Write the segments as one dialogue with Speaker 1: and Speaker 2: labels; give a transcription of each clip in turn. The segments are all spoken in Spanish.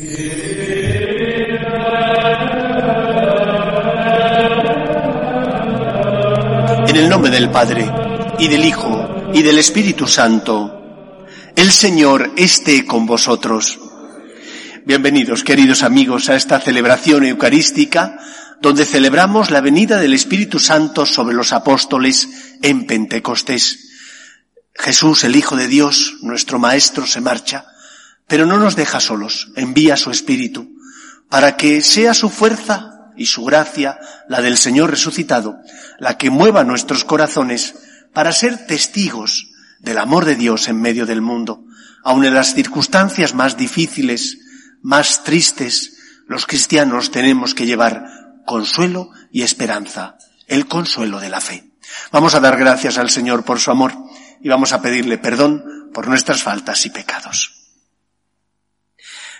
Speaker 1: En el nombre del Padre, y del Hijo, y del Espíritu Santo, el Señor esté con vosotros. Bienvenidos, queridos amigos, a esta celebración eucarística donde celebramos la venida del Espíritu Santo sobre los apóstoles en Pentecostés. Jesús, el Hijo de Dios, nuestro Maestro, se marcha, pero no nos deja solos, envía su Espíritu, para que sea su fuerza y su gracia, la del Señor resucitado, la que mueva nuestros corazones para ser testigos del amor de Dios en medio del mundo. Aun en las circunstancias más difíciles, más tristes, los cristianos tenemos que llevar consuelo y esperanza, el consuelo de la fe. Vamos a dar gracias al Señor por su amor y vamos a pedirle perdón por nuestras faltas y pecados.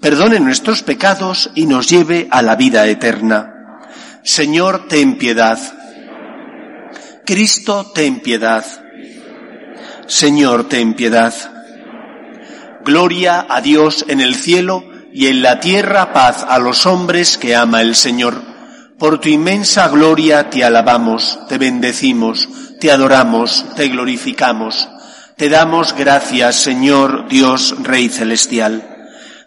Speaker 1: perdone nuestros pecados y nos lleve a la vida eterna. Señor, ten piedad. Cristo, ten piedad. Señor, ten piedad. Gloria a Dios en el cielo y en la tierra paz a los hombres que ama el Señor. Por tu inmensa gloria te alabamos, te bendecimos, te adoramos, te glorificamos. Te damos gracias, Señor Dios Rey Celestial.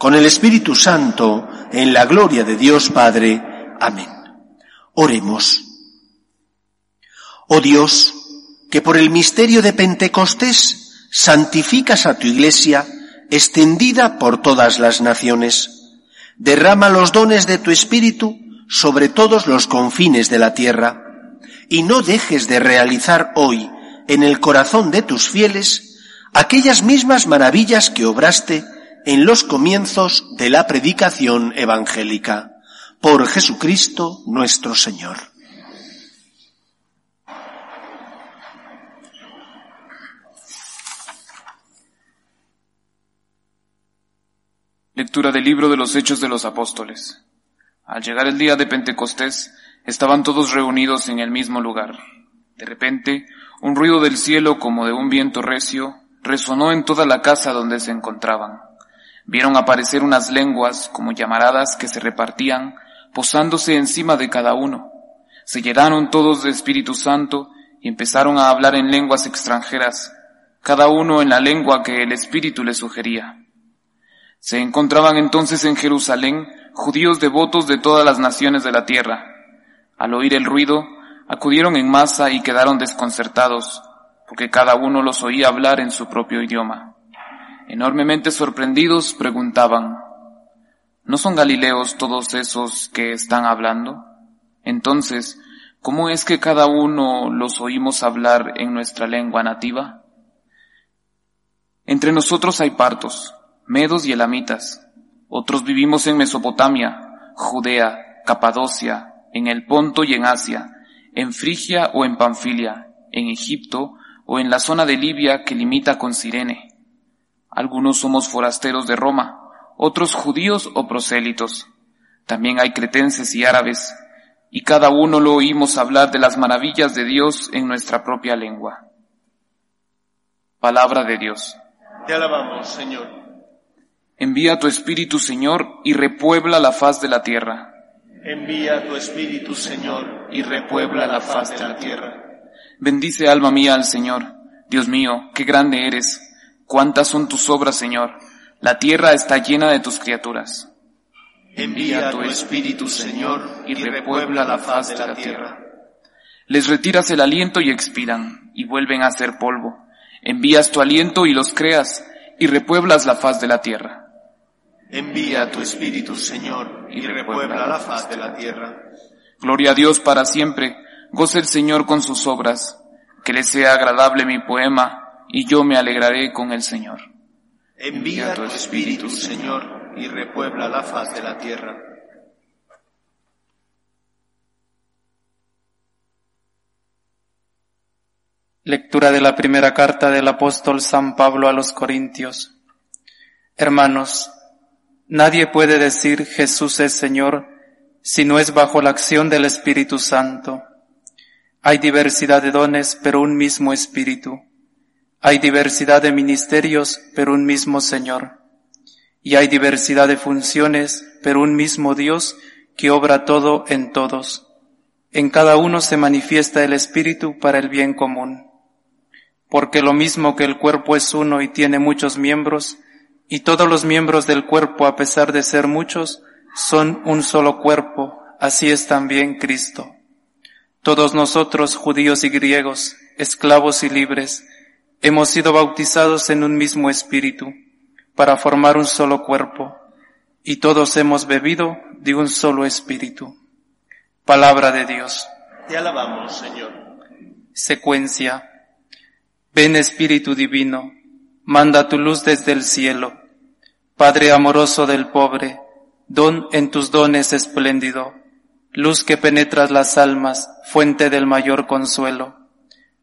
Speaker 1: con el Espíritu Santo, en la gloria de Dios Padre. Amén. Oremos. Oh Dios, que por el misterio de Pentecostés santificas a tu iglesia, extendida por todas las naciones. Derrama los dones de tu Espíritu sobre todos los confines de la tierra, y no dejes de realizar hoy en el corazón de tus fieles aquellas mismas maravillas que obraste en los comienzos de la predicación evangélica. Por Jesucristo nuestro Señor.
Speaker 2: Lectura del libro de los Hechos de los Apóstoles. Al llegar el día de Pentecostés, estaban todos reunidos en el mismo lugar. De repente, un ruido del cielo como de un viento recio resonó en toda la casa donde se encontraban. Vieron aparecer unas lenguas como llamaradas que se repartían, posándose encima de cada uno. Se llenaron todos de Espíritu Santo y empezaron a hablar en lenguas extranjeras, cada uno en la lengua que el Espíritu les sugería. Se encontraban entonces en Jerusalén judíos devotos de todas las naciones de la tierra. Al oír el ruido, acudieron en masa y quedaron desconcertados, porque cada uno los oía hablar en su propio idioma. Enormemente sorprendidos, preguntaban, ¿no son galileos todos esos que están hablando? Entonces, ¿cómo es que cada uno los oímos hablar en nuestra lengua nativa? Entre nosotros hay partos, medos y elamitas. Otros vivimos en Mesopotamia, Judea, Capadocia, en el Ponto y en Asia, en Frigia o en Panfilia, en Egipto o en la zona de Libia que limita con Sirene. Algunos somos forasteros de Roma, otros judíos o prosélitos. También hay cretenses y árabes, y cada uno lo oímos hablar de las maravillas de Dios en nuestra propia lengua. Palabra de Dios.
Speaker 1: Te alabamos, Señor.
Speaker 2: Envía tu Espíritu, Señor, y repuebla la faz de la tierra.
Speaker 1: Envía tu Espíritu, Señor, y repuebla la faz de la tierra.
Speaker 2: Bendice alma mía al Señor. Dios mío, qué grande eres. Cuántas son tus obras, Señor. La tierra está llena de tus criaturas.
Speaker 1: Envía tu Espíritu, Señor, y repuebla la faz de la tierra.
Speaker 2: Les retiras el aliento y expiran, y vuelven a ser polvo. Envías tu aliento y los creas, y repueblas la faz de la tierra.
Speaker 1: Envía tu Espíritu, Señor, y repuebla la faz de la tierra.
Speaker 2: Gloria a Dios para siempre. Goce el Señor con sus obras. Que le sea agradable mi poema, y yo me alegraré con el Señor.
Speaker 1: Envía tu Espíritu, Señor, y repuebla la faz de la tierra.
Speaker 3: Lectura de la primera carta del apóstol San Pablo a los Corintios. Hermanos, nadie puede decir Jesús es Señor si no es bajo la acción del Espíritu Santo. Hay diversidad de dones, pero un mismo Espíritu. Hay diversidad de ministerios, pero un mismo Señor. Y hay diversidad de funciones, pero un mismo Dios que obra todo en todos. En cada uno se manifiesta el Espíritu para el bien común. Porque lo mismo que el cuerpo es uno y tiene muchos miembros, y todos los miembros del cuerpo, a pesar de ser muchos, son un solo cuerpo, así es también Cristo. Todos nosotros, judíos y griegos, esclavos y libres, hemos sido bautizados en un mismo espíritu, para formar un solo cuerpo, y todos hemos bebido de un solo espíritu. Palabra de Dios.
Speaker 1: Te alabamos, Señor.
Speaker 3: Secuencia. Ven Espíritu Divino, manda tu luz desde el cielo. Padre amoroso del pobre, don en tus dones espléndido, luz que penetras las almas, fuente del mayor consuelo.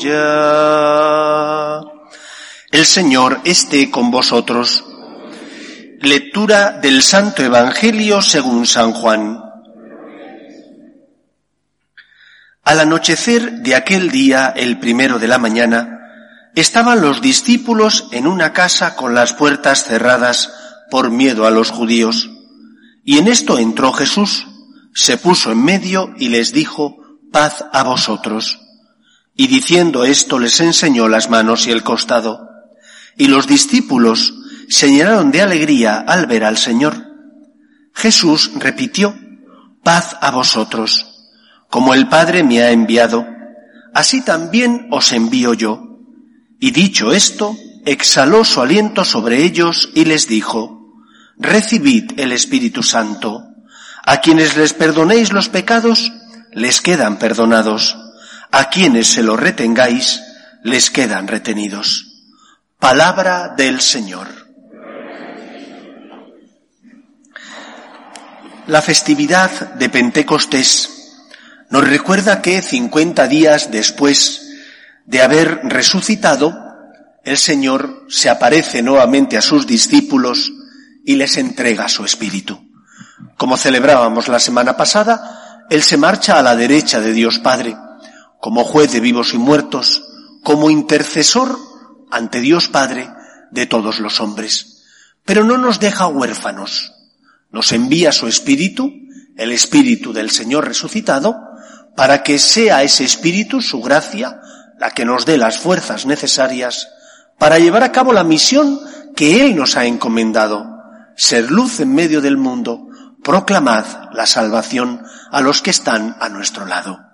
Speaker 1: Aleluya. El Señor esté con vosotros. Lectura del Santo Evangelio según San Juan. Al anochecer de aquel día, el primero de la mañana, estaban los discípulos en una casa con las puertas cerradas por miedo a los judíos. Y en esto entró Jesús, se puso en medio y les dijo, paz a vosotros. Y diciendo esto les enseñó las manos y el costado. Y los discípulos se llenaron de alegría al ver al Señor. Jesús repitió, paz a vosotros. Como el Padre me ha enviado, así también os envío yo. Y dicho esto, exhaló su aliento sobre ellos y les dijo, Recibid el Espíritu Santo. A quienes les perdonéis los pecados, les quedan perdonados. A quienes se los retengáis, les quedan retenidos. Palabra del Señor. La festividad de Pentecostés nos recuerda que 50 días después de haber resucitado, el Señor se aparece nuevamente a sus discípulos y les entrega su espíritu. Como celebrábamos la semana pasada, Él se marcha a la derecha de Dios Padre, como juez de vivos y muertos, como intercesor ante Dios Padre de todos los hombres. Pero no nos deja huérfanos. Nos envía su Espíritu, el Espíritu del Señor resucitado, para que sea ese Espíritu, su gracia, la que nos dé las fuerzas necesarias para llevar a cabo la misión que Él nos ha encomendado, ser luz en medio del mundo, proclamad la salvación a los que están a nuestro lado.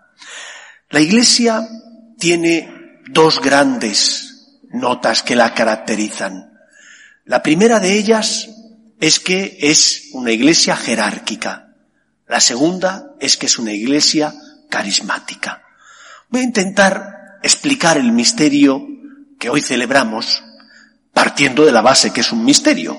Speaker 1: La Iglesia tiene dos grandes notas que la caracterizan. La primera de ellas es que es una iglesia jerárquica. La segunda es que es una iglesia carismática. Voy a intentar explicar el misterio que hoy celebramos partiendo de la base que es un misterio.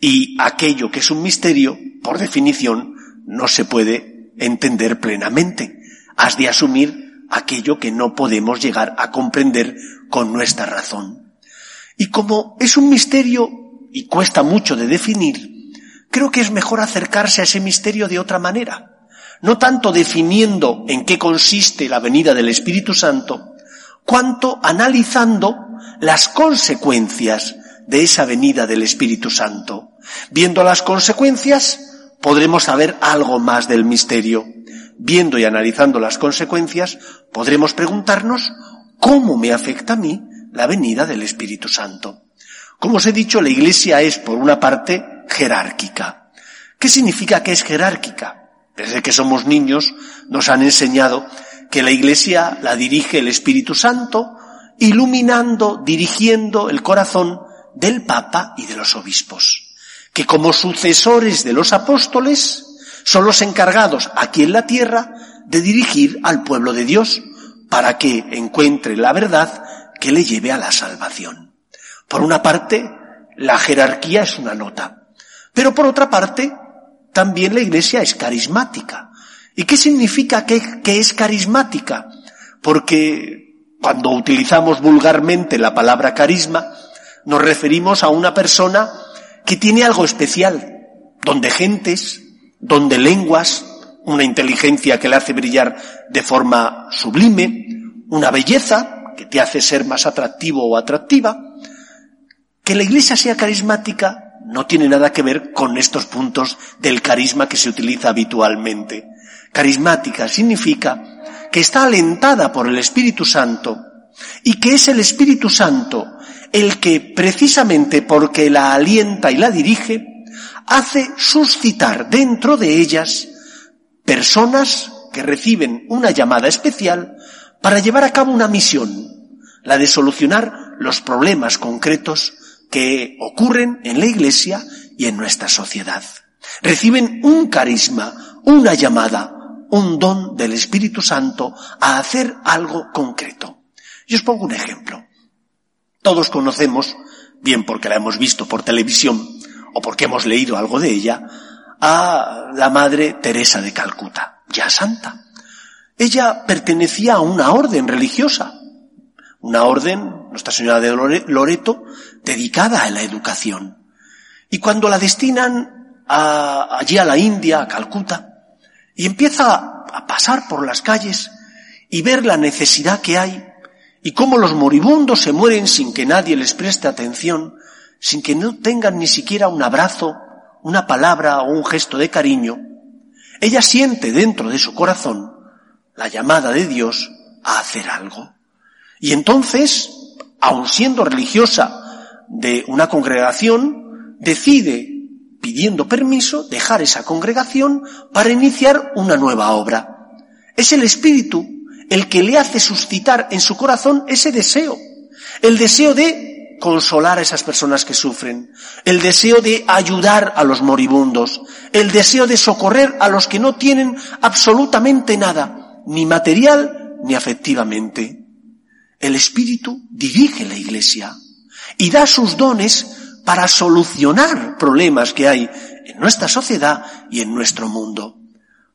Speaker 1: Y aquello que es un misterio, por definición, no se puede entender plenamente. Has de asumir aquello que no podemos llegar a comprender con nuestra razón. Y como es un misterio y cuesta mucho de definir, creo que es mejor acercarse a ese misterio de otra manera no tanto definiendo en qué consiste la venida del Espíritu Santo, cuanto analizando las consecuencias de esa venida del Espíritu Santo. Viendo las consecuencias, podremos saber algo más del misterio. Viendo y analizando las consecuencias, podremos preguntarnos cómo me afecta a mí la venida del Espíritu Santo. Como os he dicho, la Iglesia es, por una parte, jerárquica. ¿Qué significa que es jerárquica? Desde que somos niños nos han enseñado que la Iglesia la dirige el Espíritu Santo, iluminando, dirigiendo el corazón del Papa y de los obispos, que como sucesores de los apóstoles son los encargados aquí en la tierra de dirigir al pueblo de Dios para que encuentre la verdad que le lleve a la salvación. Por una parte, la jerarquía es una nota, pero por otra parte, también la iglesia es carismática. ¿Y qué significa que, es carismática? Porque cuando utilizamos vulgarmente la palabra carisma, nos referimos a una persona que tiene algo especial, donde gentes, donde lenguas, una inteligencia que le hace brillar de forma sublime, una belleza que te hace ser más atractivo o atractiva. Que la iglesia sea carismática no tiene nada que ver con estos puntos del carisma que se utiliza habitualmente. Carismática significa que está alentada por el Espíritu Santo y que es el Espíritu Santo el que precisamente porque la alienta y la dirige, hace suscitar dentro de ellas personas que reciben una llamada especial para llevar a cabo una misión, la de solucionar los problemas concretos que ocurren en la iglesia y en nuestra sociedad. Reciben un carisma, una llamada, un don del Espíritu Santo a hacer algo concreto. Yo os pongo un ejemplo. Todos conocemos, bien porque la hemos visto por televisión o porque hemos leído algo de ella, a la Madre Teresa de Calcuta, ya santa. Ella pertenecía a una orden religiosa, una orden, Nuestra Señora de Loreto, dedicada a la educación. Y cuando la destinan allí a la India, a Calcuta, y empieza a pasar por las calles y ver la necesidad que hay y cómo los moribundos se mueren sin que nadie les preste atención, sin que no tengan ni siquiera un abrazo, una palabra o un gesto de cariño, ella siente dentro de su corazón la llamada de Dios a hacer algo. Y entonces, aun siendo religiosa de una congregación, decide, pidiendo permiso, dejar esa congregación para iniciar una nueva obra. Es el Espíritu el que le hace suscitar en su corazón ese deseo, el deseo de consolar a esas personas que sufren, el deseo de ayudar a los moribundos, el deseo de socorrer a los que no tienen absolutamente nada, ni material ni afectivamente. El Espíritu dirige la Iglesia y da sus dones para solucionar problemas que hay en nuestra sociedad y en nuestro mundo.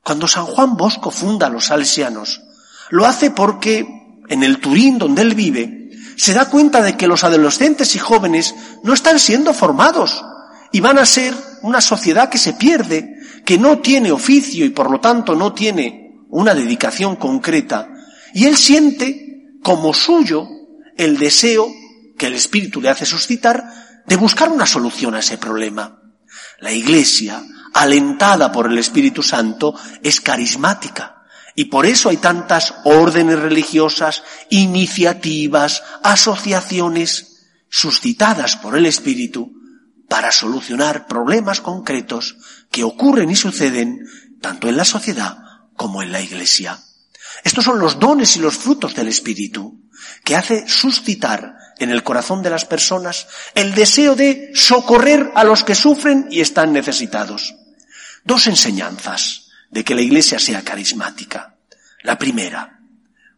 Speaker 1: Cuando San Juan Bosco funda los salesianos, lo hace porque en el Turín donde él vive, se da cuenta de que los adolescentes y jóvenes no están siendo formados y van a ser una sociedad que se pierde, que no tiene oficio y por lo tanto no tiene una dedicación concreta. Y él siente como suyo el deseo que el Espíritu le hace suscitar de buscar una solución a ese problema. La Iglesia, alentada por el Espíritu Santo, es carismática. Y por eso hay tantas órdenes religiosas, iniciativas, asociaciones suscitadas por el Espíritu para solucionar problemas concretos que ocurren y suceden tanto en la sociedad como en la Iglesia. Estos son los dones y los frutos del Espíritu, que hace suscitar en el corazón de las personas el deseo de socorrer a los que sufren y están necesitados. Dos enseñanzas de que la Iglesia sea carismática. La primera,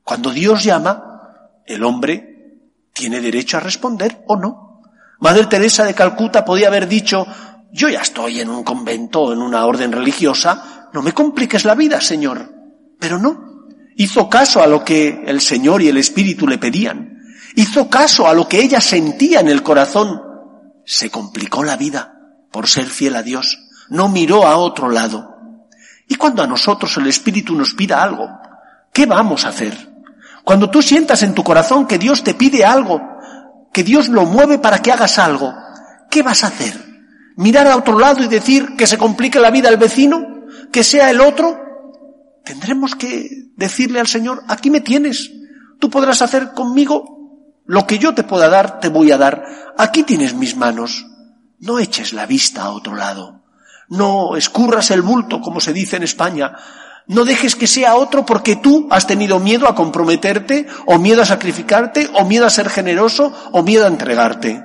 Speaker 1: cuando Dios llama, el hombre tiene derecho a responder o no. Madre Teresa de Calcuta podía haber dicho, yo ya estoy en un convento, en una orden religiosa, no me compliques la vida, Señor. Pero no, Hizo caso a lo que el Señor y el Espíritu le pedían. Hizo caso a lo que ella sentía en el corazón. Se complicó la vida por ser fiel a Dios. No miró a otro lado. Y cuando a nosotros el Espíritu nos pida algo, ¿qué vamos a hacer? Cuando tú sientas en tu corazón que Dios te pide algo, que Dios lo mueve para que hagas algo, ¿qué vas a hacer? ¿Mirar a otro lado y decir que se complique la vida al vecino? ¿Que sea el otro? Tendremos que decirle al Señor, aquí me tienes, tú podrás hacer conmigo lo que yo te pueda dar, te voy a dar, aquí tienes mis manos. No eches la vista a otro lado, no escurras el bulto, como se dice en España, no dejes que sea otro porque tú has tenido miedo a comprometerte, o miedo a sacrificarte, o miedo a ser generoso, o miedo a entregarte.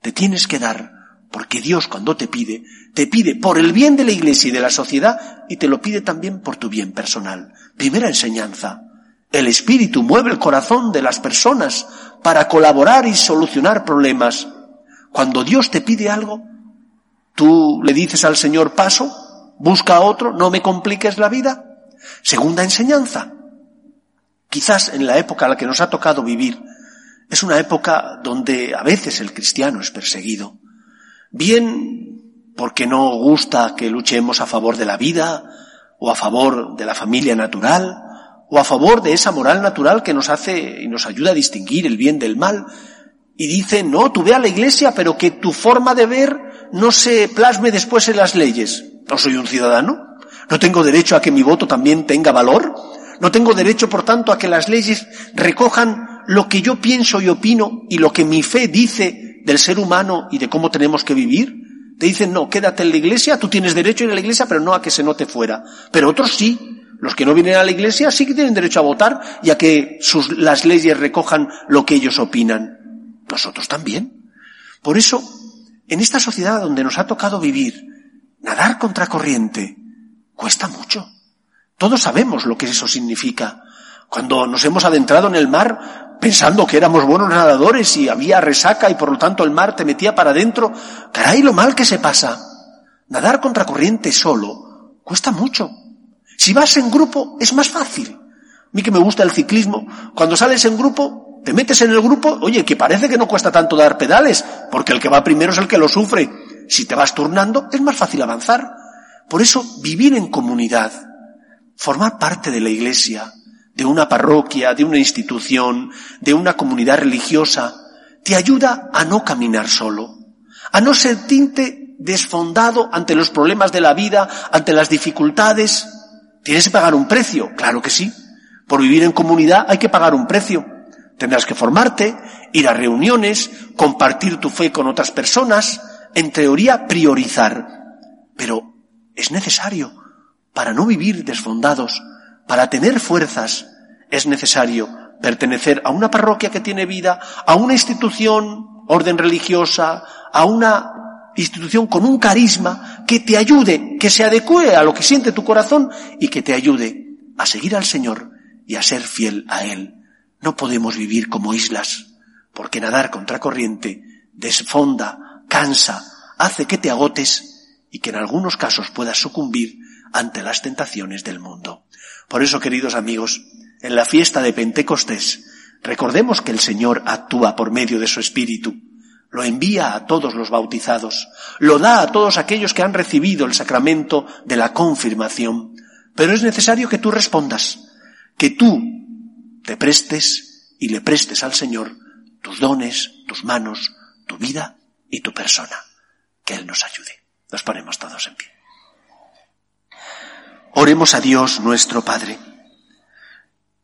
Speaker 1: Te tienes que dar porque Dios cuando te pide, te pide por el bien de la iglesia y de la sociedad y te lo pide también por tu bien personal. Primera enseñanza. El Espíritu mueve el corazón de las personas para colaborar y solucionar problemas. Cuando Dios te pide algo, tú le dices al Señor paso, busca a otro, no me compliques la vida. Segunda enseñanza. Quizás en la época a la que nos ha tocado vivir, es una época donde a veces el cristiano es perseguido bien porque no gusta que luchemos a favor de la vida, o a favor de la familia natural, o a favor de esa moral natural que nos hace y nos ayuda a distinguir el bien del mal. Y dice, no, tú ve a la iglesia, pero que tu forma de ver no se plasme después en las leyes. No soy un ciudadano. No tengo derecho a que mi voto también tenga valor. No tengo derecho, por tanto, a que las leyes recojan lo que yo pienso y opino y lo que mi fe dice del ser humano y de cómo tenemos que vivir, te dicen, no, quédate en la iglesia, tú tienes derecho a ir a la iglesia, pero no a que se note fuera. Pero otros sí, los que no vienen a la iglesia sí que tienen derecho a votar y a que las leyes recojan lo que ellos opinan. Nosotros también. Por eso, en esta sociedad donde nos ha tocado vivir, nadar contra corriente cuesta mucho. Todos sabemos lo que eso significa. Cuando nos hemos adentrado en el mar, pensando que éramos buenos nadadores y había resaca y por lo tanto el mar te metía para adentro. Caray, lo mal que se pasa. Nadar contra corriente solo cuesta mucho. Si vas en grupo es más fácil. A mí que me gusta el ciclismo, cuando sales en grupo, te metes en el grupo, oye, que parece que no cuesta tanto dar pedales, porque el que va primero es el que lo sufre. Si te vas turnando, es más fácil avanzar. Por eso, vivir en comunidad, formar parte de la iglesia, de una parroquia, de una institución, de una comunidad religiosa, te ayuda a no caminar solo, a no sentirte desfondado ante los problemas de la vida, ante las dificultades. ¿Tienes que pagar un precio? Claro que sí. Por vivir en comunidad hay que pagar un precio. Tendrás que formarte, ir a reuniones, compartir tu fe con otras personas, en teoría priorizar. Pero es necesario para no vivir desfondados, para tener fuerzas es necesario pertenecer a una parroquia que tiene vida, a una institución, orden religiosa, a una institución con un carisma que te ayude, que se adecue a lo que siente tu corazón y que te ayude a seguir al Señor y a ser fiel a Él. No podemos vivir como islas, porque nadar contra corriente desfonda, cansa, hace que te agotes y que en algunos casos puedas sucumbir ante las tentaciones del mundo. Por eso, queridos amigos, en la fiesta de Pentecostés, recordemos que el Señor actúa por medio de su Espíritu, lo envía a todos los bautizados, lo da a todos aquellos que han recibido el sacramento de la confirmación, pero es necesario que tú respondas, que tú te prestes y le prestes al Señor tus dones, tus manos, tu vida y tu persona. Que Él nos ayude. Nos ponemos todos en pie. Oremos a Dios nuestro Padre.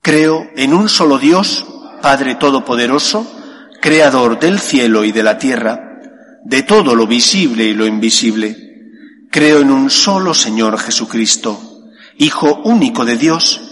Speaker 1: Creo en un solo Dios, Padre Todopoderoso, Creador del cielo y de la tierra, de todo lo visible y lo invisible. Creo en un solo Señor Jesucristo, Hijo único de Dios,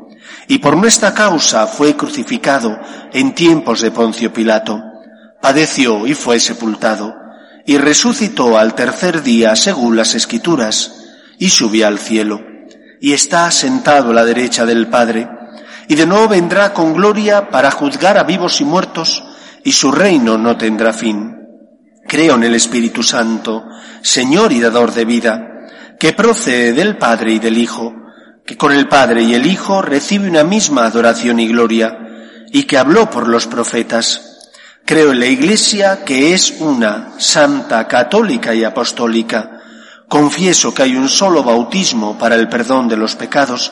Speaker 1: y por nuestra causa fue crucificado en tiempos de Poncio Pilato, padeció y fue sepultado, y resucitó al tercer día según las Escrituras, y subió al cielo, y está sentado a la derecha del Padre, y de nuevo vendrá con gloria para juzgar a vivos y muertos, y su reino no tendrá fin. Creo en el Espíritu Santo, Señor y dador de vida, que procede del Padre y del Hijo, que con el Padre y el Hijo recibe una misma adoración y gloria, y que habló por los profetas. Creo en la Iglesia, que es una, santa, católica y apostólica. Confieso que hay un solo bautismo para el perdón de los pecados.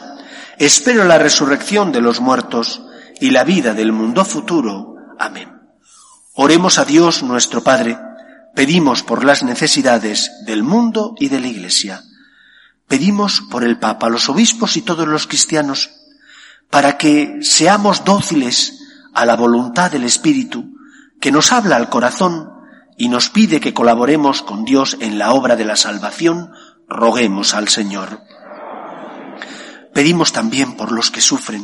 Speaker 1: Espero la resurrección de los muertos y la vida del mundo futuro. Amén. Oremos a Dios nuestro Padre Pedimos por las necesidades del mundo y de la Iglesia. Pedimos por el Papa, los obispos y todos los cristianos, para que seamos dóciles a la voluntad del Espíritu, que nos habla al corazón y nos pide que colaboremos con Dios en la obra de la salvación, roguemos al Señor. Pedimos también por los que sufren,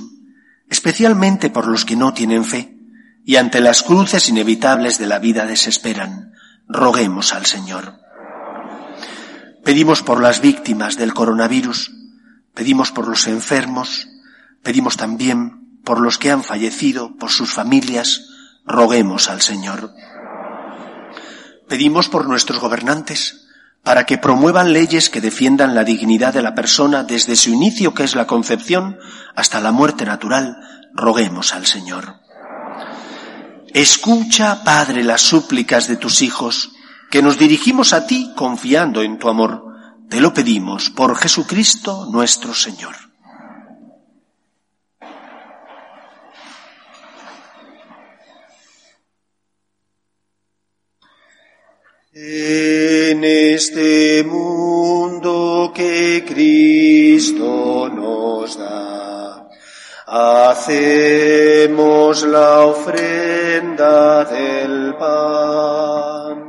Speaker 1: especialmente por los que no tienen fe y ante las cruces inevitables de la vida desesperan roguemos al Señor. Pedimos por las víctimas del coronavirus, pedimos por los enfermos, pedimos también por los que han fallecido, por sus familias, roguemos al Señor. Pedimos por nuestros gobernantes, para que promuevan leyes que defiendan la dignidad de la persona desde su inicio, que es la concepción, hasta la muerte natural, roguemos al Señor. Escucha, Padre, las súplicas de tus hijos, que nos dirigimos a ti confiando en tu amor. Te lo pedimos por Jesucristo nuestro Señor. En este mundo que Cristo nos da Hacemos la ofrenda del pan,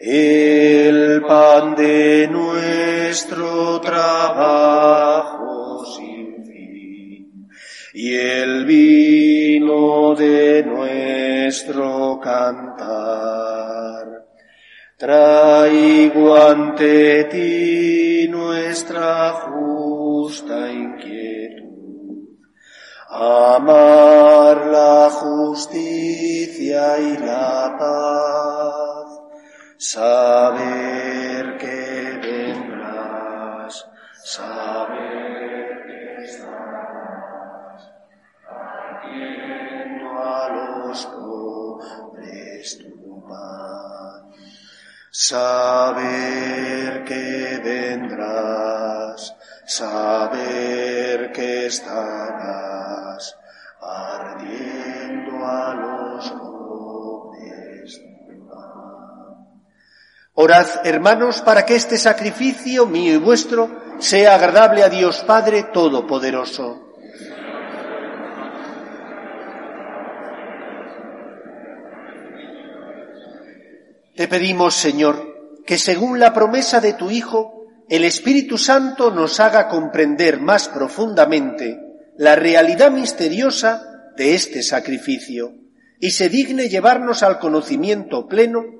Speaker 1: el pan de nuestro trabajo sin fin y el vino de nuestro cantar. Traigo ante ti nuestra justa inquietud amar la justicia y la paz, saber que vendrás, saber que estás, partiendo a los pobres tu pan, saber que vendrás, saber que estarás ardiendo a los Orad, hermanos, para que este sacrificio mío y vuestro sea agradable a Dios Padre Todopoderoso. Te pedimos, Señor, que según la promesa de tu Hijo, el Espíritu Santo nos haga comprender más profundamente la realidad misteriosa de este sacrificio y se digne llevarnos al conocimiento pleno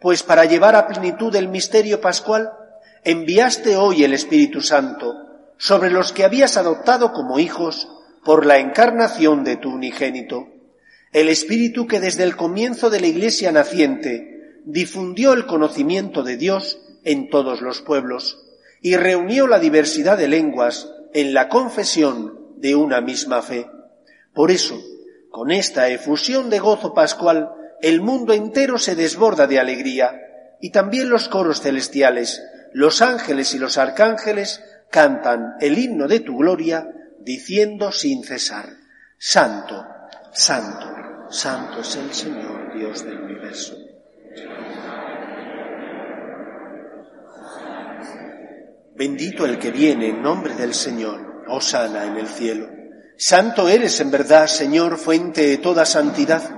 Speaker 1: pues para llevar a plenitud el misterio pascual, enviaste hoy el Espíritu Santo sobre los que habías adoptado como hijos por la encarnación de tu unigénito, el Espíritu que desde el comienzo de la Iglesia naciente difundió el conocimiento de Dios en todos los pueblos y reunió la diversidad de lenguas en la confesión de una misma fe. Por eso, con esta efusión de gozo pascual, el mundo entero se desborda de alegría y también los coros celestiales, los ángeles y los arcángeles cantan el himno de tu gloria diciendo sin cesar, Santo, Santo, Santo es el Señor Dios del universo. Bendito el que viene en nombre del Señor, osana en el cielo. Santo eres en verdad, Señor, fuente de toda santidad.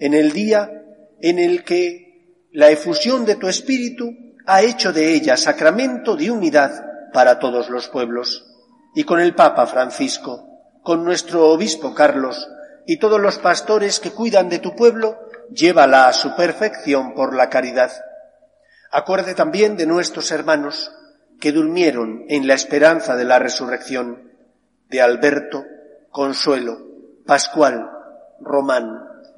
Speaker 1: en el día en el que la efusión de tu Espíritu ha hecho de ella sacramento de unidad para todos los pueblos. Y con el Papa Francisco, con nuestro Obispo Carlos y todos los pastores que cuidan de tu pueblo, llévala a su perfección por la caridad Acuerde también de nuestros hermanos que durmieron en la esperanza de la resurrección, de Alberto, Consuelo, Pascual, Román,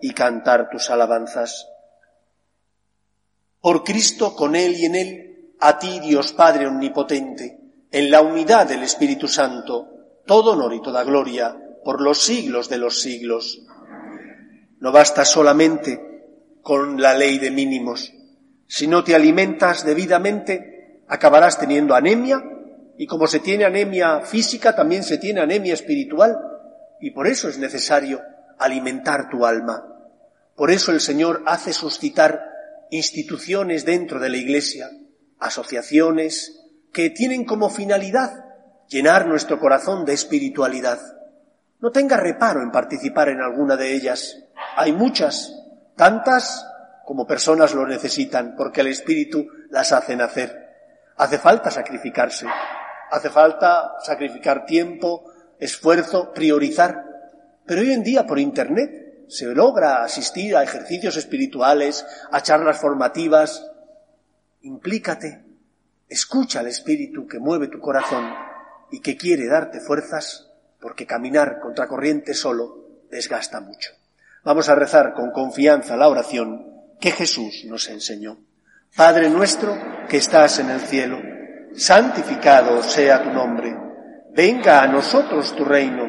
Speaker 1: y cantar tus alabanzas. Por Cristo, con Él y en Él, a ti, Dios Padre Omnipotente, en la unidad del Espíritu Santo, todo honor y toda gloria por los siglos de los siglos. No basta solamente con la ley de mínimos, si no te alimentas debidamente, acabarás teniendo anemia y como se tiene anemia física, también se tiene anemia espiritual y por eso es necesario alimentar tu alma. Por eso el Señor hace suscitar instituciones dentro de la Iglesia, asociaciones que tienen como finalidad llenar nuestro corazón de espiritualidad. No tenga reparo en participar en alguna de ellas. Hay muchas, tantas como personas lo necesitan, porque el Espíritu las hace nacer. Hace falta sacrificarse. Hace falta sacrificar tiempo, esfuerzo, priorizar. Pero hoy en día por Internet se logra asistir a ejercicios espirituales, a charlas formativas. Implícate, escucha al Espíritu que mueve tu corazón y que quiere darte fuerzas, porque caminar contra corriente solo desgasta mucho. Vamos a rezar con confianza la oración que Jesús nos enseñó. Padre nuestro que estás en el cielo, santificado sea tu nombre, venga a nosotros tu reino,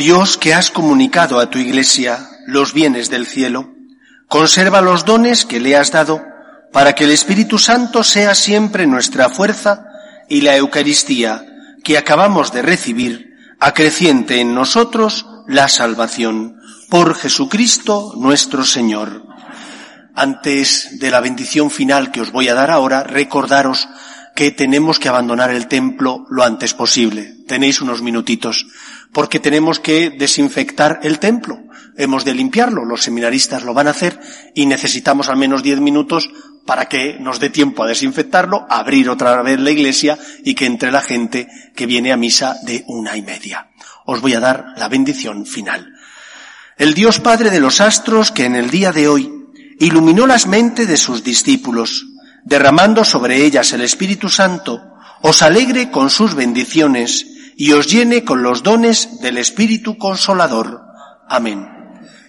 Speaker 1: Dios que has comunicado a tu Iglesia los bienes del cielo, conserva los dones que le has dado para que el Espíritu Santo sea siempre nuestra fuerza y la Eucaristía que acabamos de recibir acreciente en nosotros la salvación por Jesucristo nuestro Señor. Antes de la bendición final que os voy a dar ahora, recordaros que tenemos que abandonar el templo lo antes posible. Tenéis unos minutitos, porque tenemos que desinfectar el templo. Hemos de limpiarlo, los seminaristas lo van a hacer y necesitamos al menos diez minutos para que nos dé tiempo a desinfectarlo, abrir otra vez la iglesia y que entre la gente que viene a misa de una y media. Os voy a dar la bendición final. El Dios Padre de los astros que en el día de hoy iluminó las mentes de sus discípulos, derramando sobre ellas el Espíritu Santo, os alegre con sus bendiciones y os llene con los dones del Espíritu Consolador. Amén.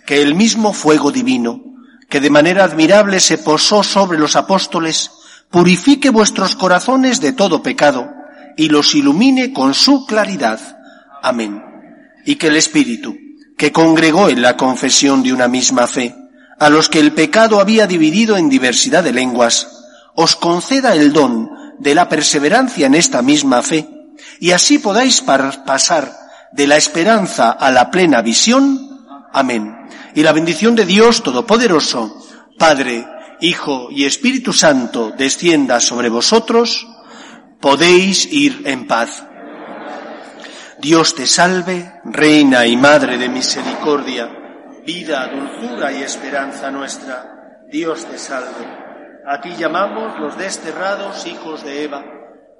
Speaker 1: Que el mismo fuego divino, que de manera admirable se posó sobre los apóstoles, purifique vuestros corazones de todo pecado y los ilumine con su claridad. Amén. Y que el Espíritu, que congregó en la confesión de una misma fe, a los que el pecado había dividido en diversidad de lenguas, os conceda el don de la perseverancia en esta misma fe, y así podáis pasar de la esperanza a la plena visión. Amén. Y la bendición de Dios Todopoderoso, Padre, Hijo y Espíritu Santo, descienda sobre vosotros. Podéis ir en paz. Dios te salve, Reina y Madre de Misericordia, vida, dulzura y esperanza nuestra. Dios te salve. A ti llamamos los desterrados hijos de Eva,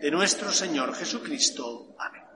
Speaker 1: de nuestro Señor Jesucristo. Amén.